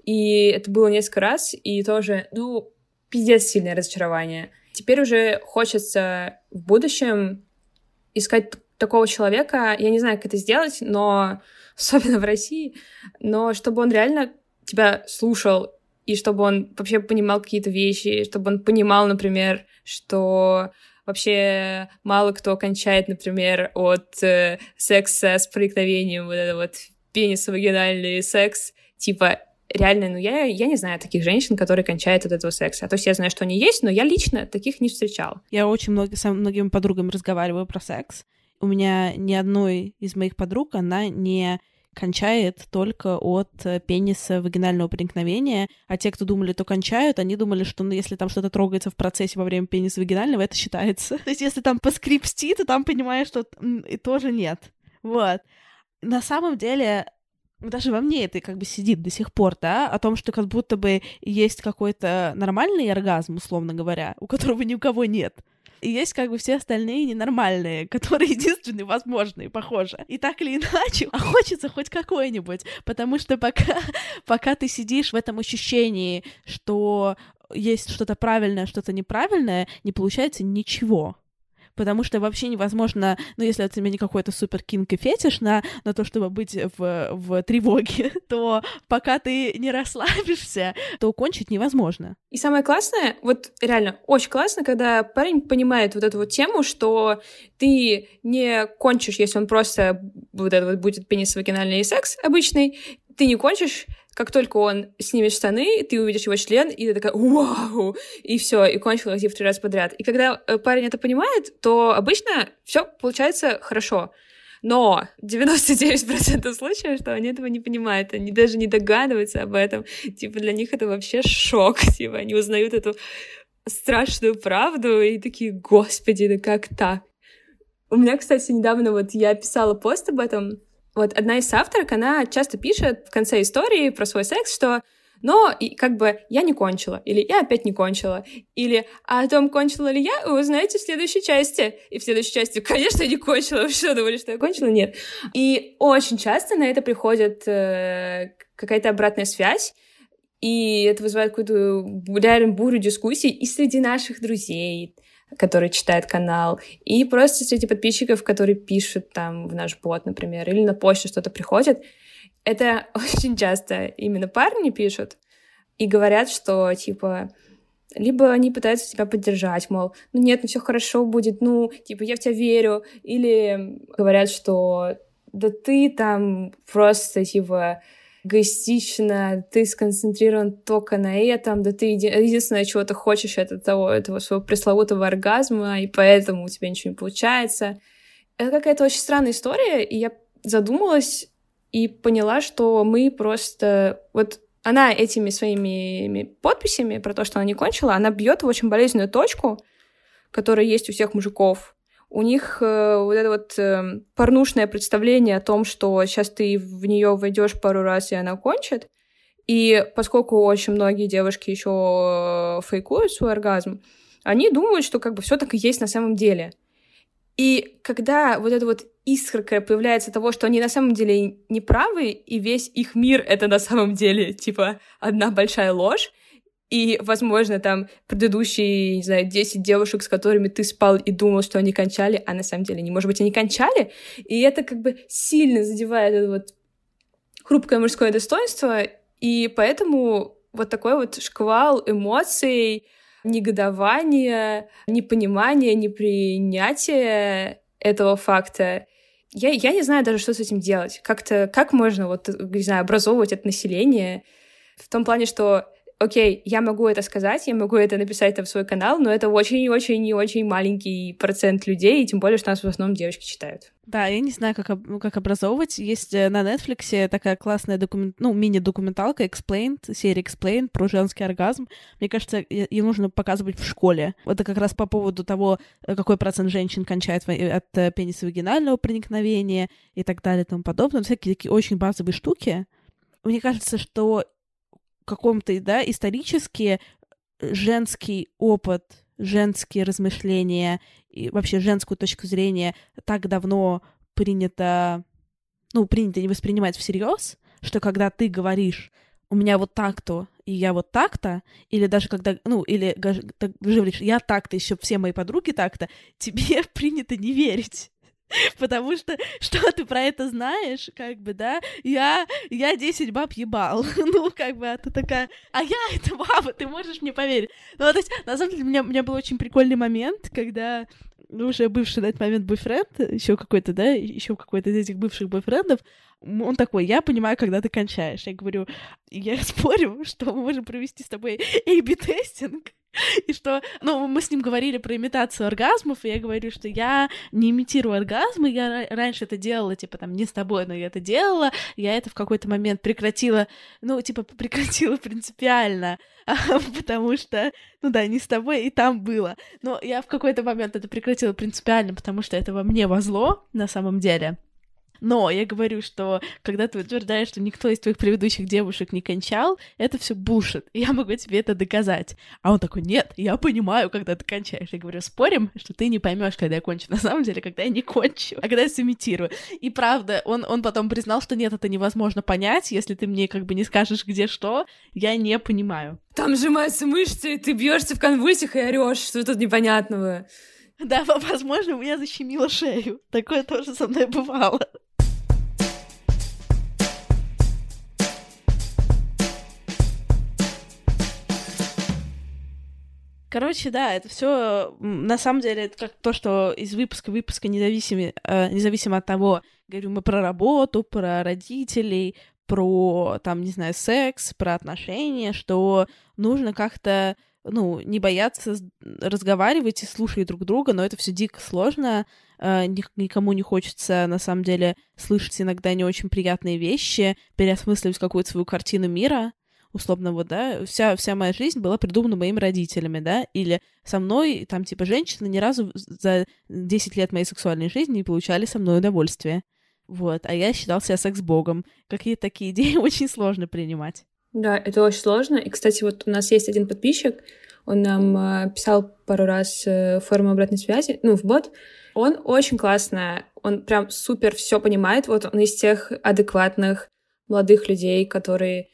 И это было несколько раз, и тоже, ну, пиздец сильное разочарование. Теперь уже хочется в будущем искать такого человека, я не знаю, как это сделать, но особенно в России, но чтобы он реально тебя слушал, и чтобы он вообще понимал какие-то вещи, чтобы он понимал, например, что вообще мало кто кончает, например, от э, секса с проникновением, вот это вот пенис-вагинальный секс, типа, реально, ну, я, я не знаю таких женщин, которые кончают от этого секса. То есть я знаю, что они есть, но я лично таких не встречала. Я очень много, с многими подругами разговариваю про секс, у меня ни одной из моих подруг, она не кончает только от э, пениса вагинального проникновения, а те, кто думали, то кончают, они думали, что ну, если там что-то трогается в процессе во время пениса вагинального, это считается. То есть если там поскрипсти, то там понимаешь, что и тоже нет. Вот. На самом деле, даже во мне это как бы сидит до сих пор, да, о том, что как будто бы есть какой-то нормальный оргазм, условно говоря, у которого ни у кого нет. И есть как бы все остальные ненормальные, которые единственные возможные, похоже. И так или иначе, а хочется хоть какой-нибудь, потому что пока, пока ты сидишь в этом ощущении, что есть что-то правильное, что-то неправильное, не получается ничего потому что вообще невозможно, ну, если у тебя не какой-то супер кинг и фетиш на, на то, чтобы быть в, в тревоге, то пока ты не расслабишься, то кончить невозможно. И самое классное, вот реально, очень классно, когда парень понимает вот эту вот тему, что ты не кончишь, если он просто вот это вот будет пенис-вагинальный секс обычный, ты не кончишь, как только он снимет штаны, ты увидишь его член, и ты такая «Вау!» И все, и кончил в три раза подряд. И когда э, парень это понимает, то обычно все получается хорошо. Но 99% случаев, что они этого не понимают, они даже не догадываются об этом. Типа для них это вообще шок. Типа они узнают эту страшную правду и такие, господи, да как так? У меня, кстати, недавно вот я писала пост об этом, вот одна из авторок, она часто пишет в конце истории про свой секс, что но и как бы я не кончила, или я опять не кончила, или а о том, кончила ли я, вы узнаете в следующей части. И в следующей части, конечно, я не кончила, вы что, думали, что я кончила? Нет. И очень часто на это приходит э, какая-то обратная связь, и это вызывает какую-то реально бурю дискуссий и среди наших друзей, который читает канал, и просто среди подписчиков, которые пишут там в наш бот, например, или на почту что-то приходит. Это очень часто именно парни пишут и говорят, что типа либо они пытаются тебя поддержать, мол, ну нет, ну все хорошо будет, ну, типа, я в тебя верю, или говорят, что да ты там просто, типа, эгоистично, ты сконцентрирован только на этом, да ты еди... единственное, чего ты хочешь, это того, этого своего пресловутого оргазма, и поэтому у тебя ничего не получается. Это какая-то очень странная история, и я задумалась и поняла, что мы просто... Вот она этими своими подписями про то, что она не кончила, она бьет в очень болезненную точку, которая есть у всех мужиков, у них э, вот это вот э, порнушное представление о том, что сейчас ты в нее войдешь пару раз, и она кончит. И поскольку очень многие девушки еще э, фейкуют свой оргазм, они думают, что как бы все так и есть на самом деле. И когда вот эта вот искорка появляется того, что они на самом деле не правы, и весь их мир — это на самом деле, типа, одна большая ложь, и, возможно, там предыдущие, не знаю, 10 девушек, с которыми ты спал и думал, что они кончали, а на самом деле не. Может быть, они кончали, и это как бы сильно задевает это вот хрупкое мужское достоинство, и поэтому вот такой вот шквал эмоций, негодования, непонимания, непринятия этого факта. Я, я не знаю даже, что с этим делать. Как-то, как можно, вот, не знаю, образовывать это население в том плане, что окей, я могу это сказать, я могу это написать там в свой канал, но это очень-очень-очень маленький процент людей, и тем более, что нас в основном девочки читают. Да, я не знаю, как, ну, как образовывать. Есть э, на Netflix такая классная документ, ну, мини-документалка Explained, серия Explained про женский оргазм. Мне кажется, ее нужно показывать в школе. Это как раз по поводу того, э, какой процент женщин кончает от э, пениса вагинального проникновения и так далее и тому подобное. Всякие такие очень базовые штуки. Мне кажется, что каком-то, да, исторически э, женский опыт, женские размышления и вообще женскую точку зрения так давно принято, ну, принято не воспринимать всерьез, что когда ты говоришь у меня вот так-то, и я вот так-то, или даже когда, ну, или говоришь, я так-то, еще все мои подруги так-то, тебе принято не верить. Потому что что ты про это знаешь, как бы, да? Я, я 10 баб ебал. ну, как бы, а ты такая, а я это баба, ты можешь мне поверить. Ну, то есть, на самом деле, у меня, у меня был очень прикольный момент, когда ну, уже бывший на этот момент бойфренд, еще какой-то, да, еще какой-то из этих бывших бойфрендов, Он такой, я понимаю, когда ты кончаешь. Я говорю, я спорю, что мы можем провести с тобой A-B-тестинг, И что, ну, мы с ним говорили про имитацию оргазмов, и я говорю, что я не имитирую оргазмы, я раньше это делала, типа, там, не с тобой, но я это делала, я это в какой-то момент прекратила, ну, типа, прекратила принципиально, потому что, ну да, не с тобой, и там было. Но я в какой-то момент это прекратила принципиально, потому что это во мне возло, на самом деле. Но я говорю, что когда ты утверждаешь, что никто из твоих предыдущих девушек не кончал, это все бушит. Я могу тебе это доказать. А он такой, нет, я понимаю, когда ты кончаешь. Я говорю, спорим, что ты не поймешь, когда я кончу. На самом деле, когда я не кончу, а когда я сымитирую. И правда, он, он потом признал, что нет, это невозможно понять, если ты мне как бы не скажешь, где что, я не понимаю. Там сжимаются мышцы, и ты бьешься в конвульсиях и орешь, что тут непонятного. Да, возможно, у меня защемило шею. Такое тоже со мной бывало. Короче, да, это все на самом деле это как то, что из выпуска выпуска независимо, э, независимо от того, говорю мы про работу, про родителей, про там, не знаю, секс, про отношения, что нужно как-то ну, не бояться разговаривать и слушать друг друга, но это все дико сложно. Э, никому не хочется, на самом деле, слышать иногда не очень приятные вещи, переосмысливать какую-то свою картину мира условно, вот, да, вся, вся моя жизнь была придумана моими родителями, да, или со мной, там, типа, женщины ни разу за 10 лет моей сексуальной жизни не получали со мной удовольствие. Вот, а я считал себя секс-богом. Какие-то такие идеи очень сложно принимать. Да, это очень сложно. И, кстати, вот у нас есть один подписчик, он нам э, писал пару раз э, форму обратной связи, ну, в бот. Он очень классно, он прям супер все понимает. Вот он из тех адекватных молодых людей, которые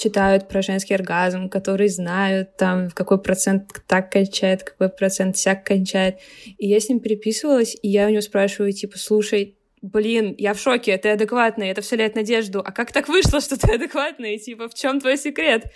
читают про женский оргазм, которые знают, там, в какой процент так кончает, какой процент всяк кончает. И я с ним переписывалась, и я у него спрашиваю, типа, слушай, блин, я в шоке, ты адекватный, это вселяет надежду. А как так вышло, что ты адекватный? Типа, в чем твой секрет?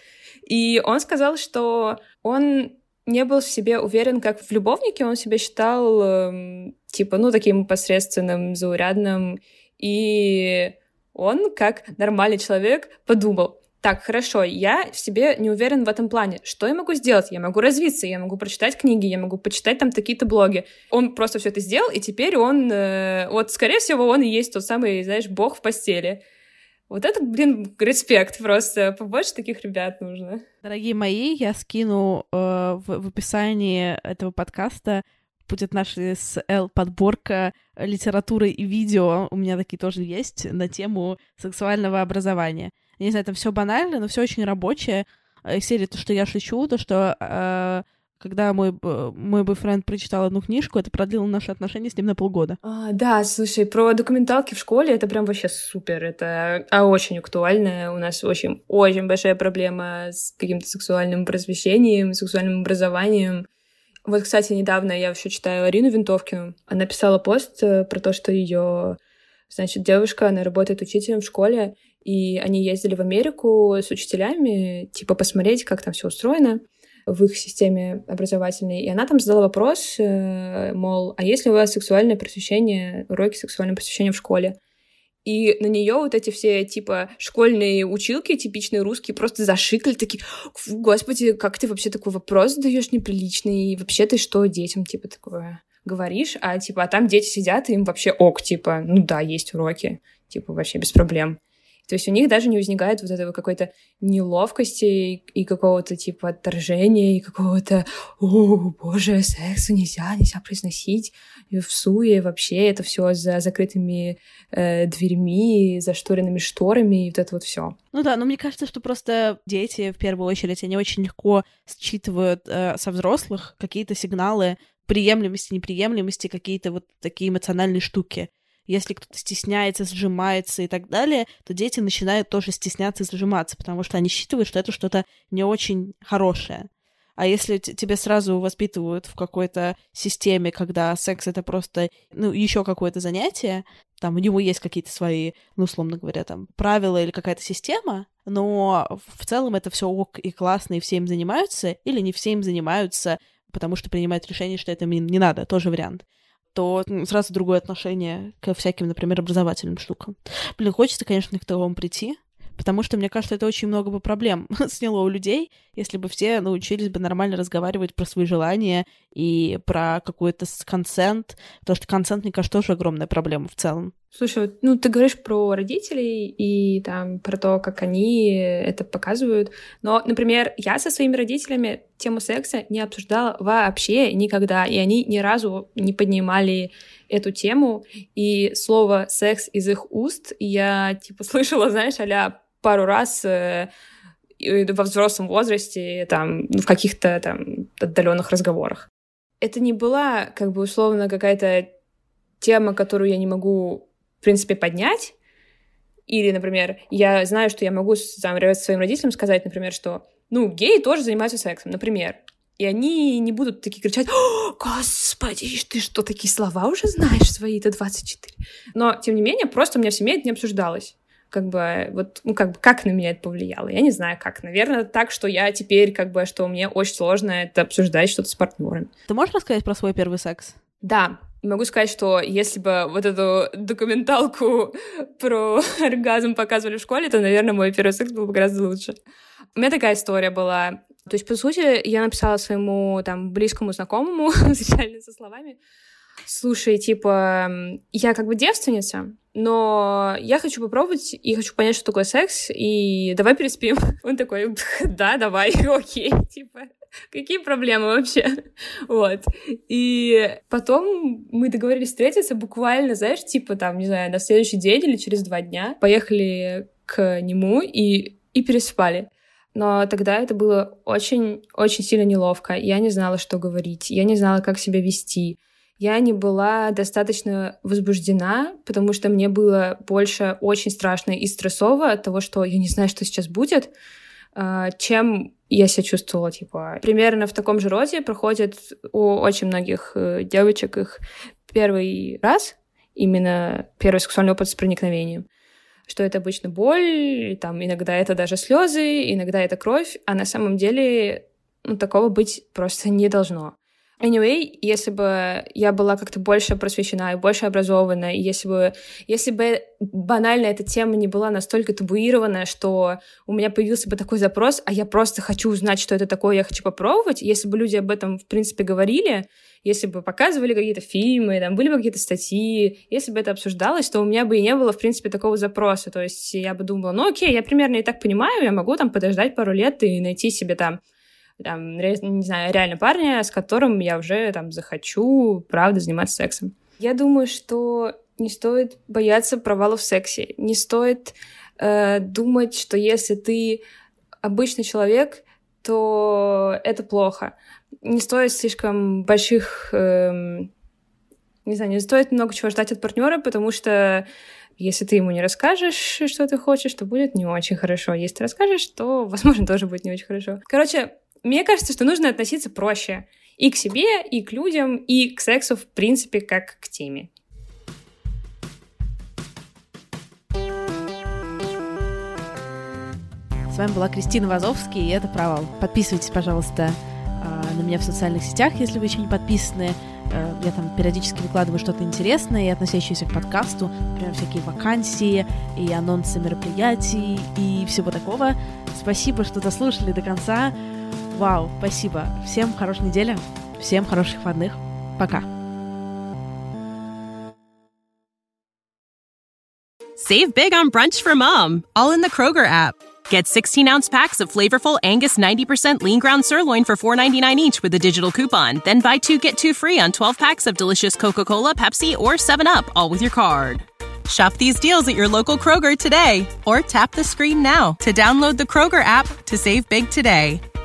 И он сказал, что он не был в себе уверен, как в любовнике, он себя считал, э, типа, ну, таким посредственным, заурядным. И он, как нормальный человек, подумал, так, хорошо, я в себе не уверен в этом плане. Что я могу сделать? Я могу развиться, я могу прочитать книги, я могу почитать там какие-то блоги. Он просто все это сделал, и теперь он, э, вот, скорее всего, он и есть тот самый, знаешь, бог в постели. Вот это, блин, респект просто. Побольше таких ребят нужно. Дорогие мои, я скину э, в, в описании этого подкаста будет наша с Л подборка литературы и видео, у меня такие тоже есть, на тему сексуального образования не знаю, там все банально, но все очень рабочее. Из серии то, что я шучу, то, что э, когда мой, мой бойфренд прочитал одну книжку, это продлило наши отношения с ним на полгода. А, да, слушай, про документалки в школе это прям вообще супер. Это а, очень актуально. У нас очень, очень большая проблема с каким-то сексуальным просвещением, сексуальным образованием. Вот, кстати, недавно я еще читаю Арину Винтовкину. Она писала пост э, про то, что ее, значит, девушка, она работает учителем в школе, и они ездили в Америку с учителями, типа, посмотреть, как там все устроено в их системе образовательной. И она там задала вопрос, э, мол, а есть ли у вас сексуальное просвещение, уроки сексуального просвещения в школе? И на нее вот эти все, типа, школьные училки, типичные русские, просто зашикали, такие, господи, как ты вообще такой вопрос задаешь неприличный, и вообще ты что детям, типа, такое говоришь, а, типа, а там дети сидят, и им вообще ок, типа, ну да, есть уроки, типа, вообще без проблем. То есть у них даже не возникает вот этого какой-то неловкости и какого-то типа отторжения, и какого-то «О, боже, сексу нельзя, нельзя произносить». И в суе вообще это все за закрытыми э, дверьми, за шторенными шторами, и вот это вот все. Ну да, но мне кажется, что просто дети, в первую очередь, они очень легко считывают э, со взрослых какие-то сигналы приемлемости, неприемлемости, какие-то вот такие эмоциональные штуки. Если кто-то стесняется, сжимается и так далее, то дети начинают тоже стесняться и сжиматься, потому что они считывают, что это что-то не очень хорошее. А если тебе сразу воспитывают в какой-то системе, когда секс это просто, ну, еще какое-то занятие, там у него есть какие-то свои, ну, условно говоря, там, правила или какая-то система, но в целом это все ок и классно, и все им занимаются, или не все им занимаются, потому что принимают решение, что это им не надо, тоже вариант то сразу другое отношение ко всяким, например, образовательным штукам. Блин, хочется, конечно, к такому прийти, потому что, мне кажется, это очень много бы проблем сняло у людей, если бы все научились бы нормально разговаривать про свои желания и про какой-то консент, потому что консент, мне кажется, тоже огромная проблема в целом. Слушай, ну ты говоришь про родителей и там про то, как они это показывают. Но, например, я со своими родителями тему секса не обсуждала вообще никогда, и они ни разу не поднимали эту тему. И слово секс из их уст я типа слышала, знаешь, а пару раз э, во взрослом возрасте, там, в каких-то там отдаленных разговорах. Это не была, как бы, условно, какая-то тема, которую я не могу в принципе, поднять. Или, например, я знаю, что я могу там, своим родителям сказать, например, что, ну, геи тоже занимаются сексом, например. И они не будут такие кричать, господи, ты что, такие слова уже знаешь свои-то 24? Но, тем не менее, просто у меня в семье это не обсуждалось как бы, вот, ну, как бы, как на меня это повлияло? Я не знаю, как. Наверное, так, что я теперь, как бы, что мне очень сложно это обсуждать что-то с партнерами. Ты можешь рассказать про свой первый секс? Да, могу сказать, что если бы вот эту документалку про оргазм показывали в школе, то, наверное, мой первый секс был бы гораздо лучше. У меня такая история была. То есть, по сути, я написала своему там близкому знакомому, специально со словами, слушай, типа, я как бы девственница, но я хочу попробовать и хочу понять, что такое секс, и давай переспим. Он такой, да, давай, окей, типа, Какие проблемы вообще? Вот. И потом мы договорились встретиться буквально, знаешь, типа там, не знаю, на следующий день или через два дня. Поехали к нему и, и переспали. Но тогда это было очень-очень сильно неловко. Я не знала, что говорить. Я не знала, как себя вести. Я не была достаточно возбуждена, потому что мне было больше очень страшно и стрессово от того, что я не знаю, что сейчас будет, чем я себя чувствовала, типа, примерно в таком же роде проходит у очень многих э, девочек их первый раз, именно первый сексуальный опыт с проникновением. Что это обычно боль, там иногда это даже слезы, иногда это кровь, а на самом деле ну, такого быть просто не должно. Anyway, если бы я была как-то больше просвещена и больше образована, и если бы, если бы банально эта тема не была настолько табуированная, что у меня появился бы такой запрос, а я просто хочу узнать, что это такое, я хочу попробовать, если бы люди об этом, в принципе, говорили, если бы показывали какие-то фильмы, там были бы какие-то статьи, если бы это обсуждалось, то у меня бы и не было, в принципе, такого запроса. То есть я бы думала, ну окей, я примерно и так понимаю, я могу там подождать пару лет и найти себе там там, не знаю, реально парня, с которым я уже там захочу, правда, заниматься сексом. Я думаю, что не стоит бояться провалов в сексе, не стоит э, думать, что если ты обычный человек, то это плохо. Не стоит слишком больших, э, не знаю, не стоит много чего ждать от партнера, потому что если ты ему не расскажешь, что ты хочешь, то будет не очень хорошо. Если ты расскажешь, то, возможно, тоже будет не очень хорошо. Короче, мне кажется, что нужно относиться проще и к себе, и к людям, и к сексу, в принципе, как к теме. С вами была Кристина Вазовский, и это «Провал». Подписывайтесь, пожалуйста, а, на меня в социальных сетях, если вы еще не подписаны. Э, я там периодически выкладываю что-то интересное и относящееся к подкасту, например, всякие вакансии и анонсы мероприятий и всего такого. Спасибо, что дослушали до конца. Вау, спасибо. Всем хорошей недели, всем хороших выходных. Пока. Save big on brunch for mom, all in the Kroger app. Get 16 ounce packs of flavorful Angus 90% lean ground sirloin for $4.99 each with a digital coupon. Then buy two get two free on 12 packs of delicious Coca Cola, Pepsi, or 7UP, all with your card. Shop these deals at your local Kroger today or tap the screen now to download the Kroger app to save big today.